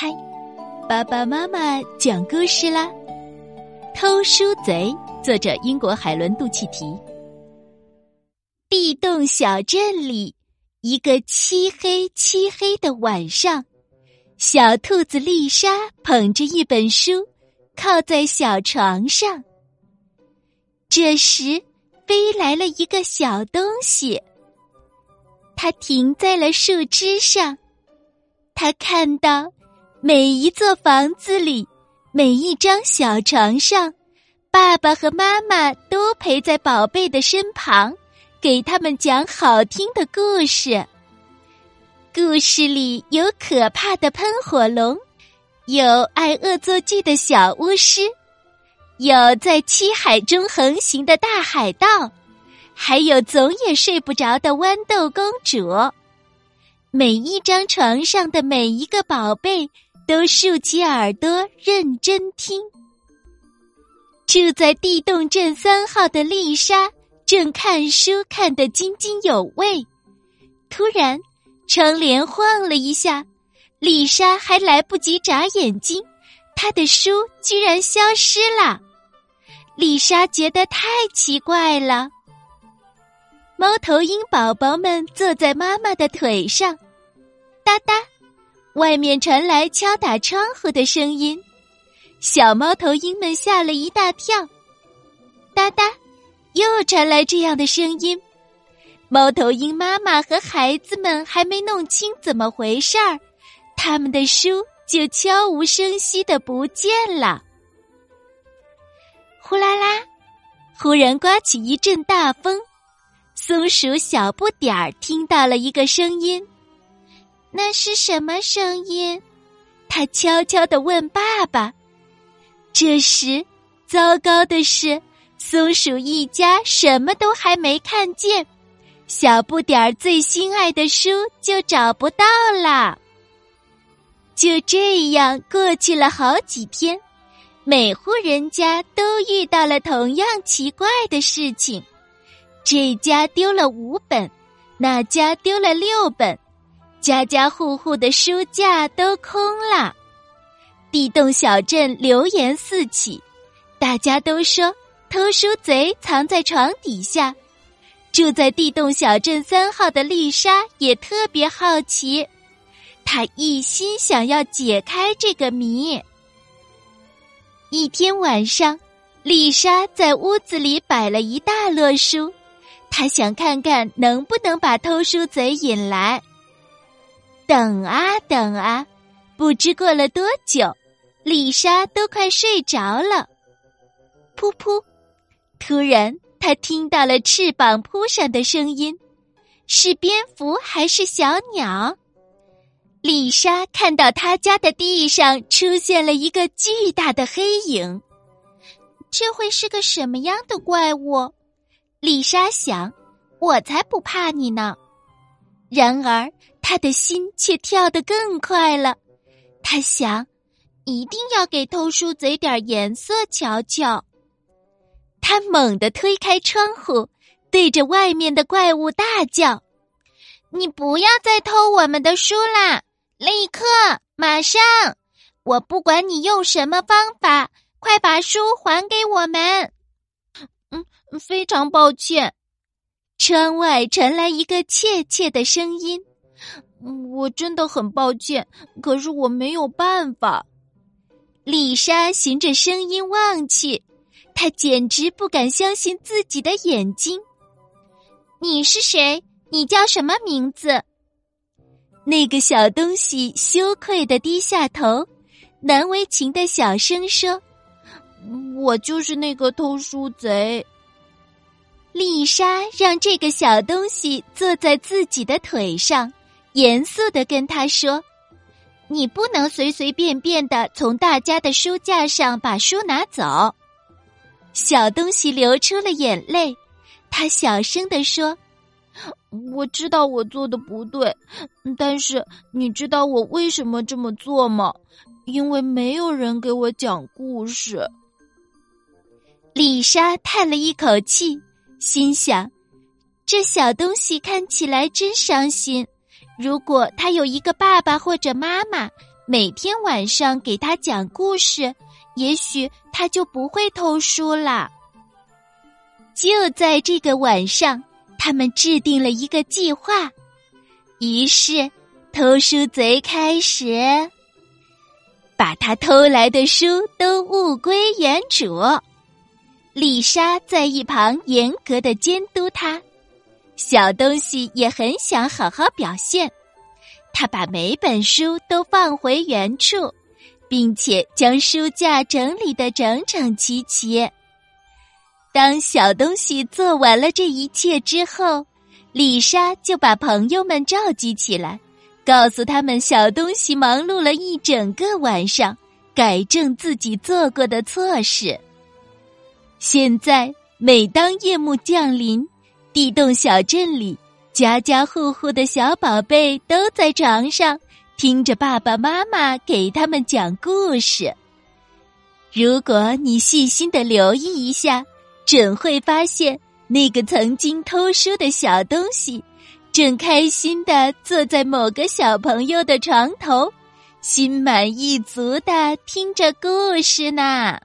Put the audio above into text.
开，爸爸妈妈讲故事啦。偷书贼，作者英国海伦·杜契提。地洞小镇里，一个漆黑漆黑的晚上，小兔子丽莎捧着一本书，靠在小床上。这时，飞来了一个小东西，它停在了树枝上。他看到，每一座房子里，每一张小床上，爸爸和妈妈都陪在宝贝的身旁，给他们讲好听的故事。故事里有可怕的喷火龙，有爱恶作剧的小巫师，有在漆海中横行的大海盗，还有总也睡不着的豌豆公主。每一张床上的每一个宝贝都竖起耳朵认真听。住在地洞镇三号的丽莎正看书看得津津有味，突然窗帘晃了一下，丽莎还来不及眨眼睛，她的书居然消失了。丽莎觉得太奇怪了。猫头鹰宝宝们坐在妈妈的腿上，哒哒，外面传来敲打窗户的声音。小猫头鹰们吓了一大跳，哒哒，又传来这样的声音。猫头鹰妈妈和孩子们还没弄清怎么回事儿，他们的书就悄无声息的不见了。呼啦啦，忽然刮起一阵大风。松鼠小不点儿听到了一个声音，那是什么声音？他悄悄的问爸爸。这时，糟糕的是，松鼠一家什么都还没看见，小不点儿最心爱的书就找不到了。就这样过去了好几天，每户人家都遇到了同样奇怪的事情。这家丢了五本，那家丢了六本，家家户户的书架都空了。地洞小镇流言四起，大家都说偷书贼藏在床底下。住在地洞小镇三号的丽莎也特别好奇，她一心想要解开这个谜。一天晚上，丽莎在屋子里摆了一大摞书。她想看看能不能把偷书贼引来。等啊等啊，不知过了多久，丽莎都快睡着了。噗噗，突然她听到了翅膀扑闪的声音，是蝙蝠还是小鸟？丽莎看到他家的地上出现了一个巨大的黑影，这会是个什么样的怪物？丽莎想：“我才不怕你呢。”然而，她的心却跳得更快了。他想：“一定要给偷书贼点颜色瞧瞧。”他猛地推开窗户，对着外面的怪物大叫：“你不要再偷我们的书啦！立刻，马上！我不管你用什么方法，快把书还给我们！”嗯。非常抱歉，窗外传来一个怯怯的声音。我真的很抱歉，可是我没有办法。丽莎循着声音望去，她简直不敢相信自己的眼睛。你是谁？你叫什么名字？那个小东西羞愧的低下头，难为情的小声说：“我就是那个偷书贼。”丽莎让这个小东西坐在自己的腿上，严肃的跟他说：“你不能随随便便的从大家的书架上把书拿走。”小东西流出了眼泪，他小声的说：“我知道我做的不对，但是你知道我为什么这么做吗？因为没有人给我讲故事。”丽莎叹了一口气。心想，这小东西看起来真伤心。如果他有一个爸爸或者妈妈，每天晚上给他讲故事，也许他就不会偷书了。就在这个晚上，他们制定了一个计划，于是偷书贼开始把他偷来的书都物归原主。丽莎在一旁严格的监督他，小东西也很想好好表现。他把每本书都放回原处，并且将书架整理的整整齐齐。当小东西做完了这一切之后，丽莎就把朋友们召集起来，告诉他们小东西忙碌了一整个晚上，改正自己做过的错事。现在，每当夜幕降临，地洞小镇里。家家户户的小宝贝都在床上听着爸爸妈妈给他们讲故事。如果你细心的留意一下，准会发现那个曾经偷书的小东西，正开心的坐在某个小朋友的床头，心满意足的听着故事呢。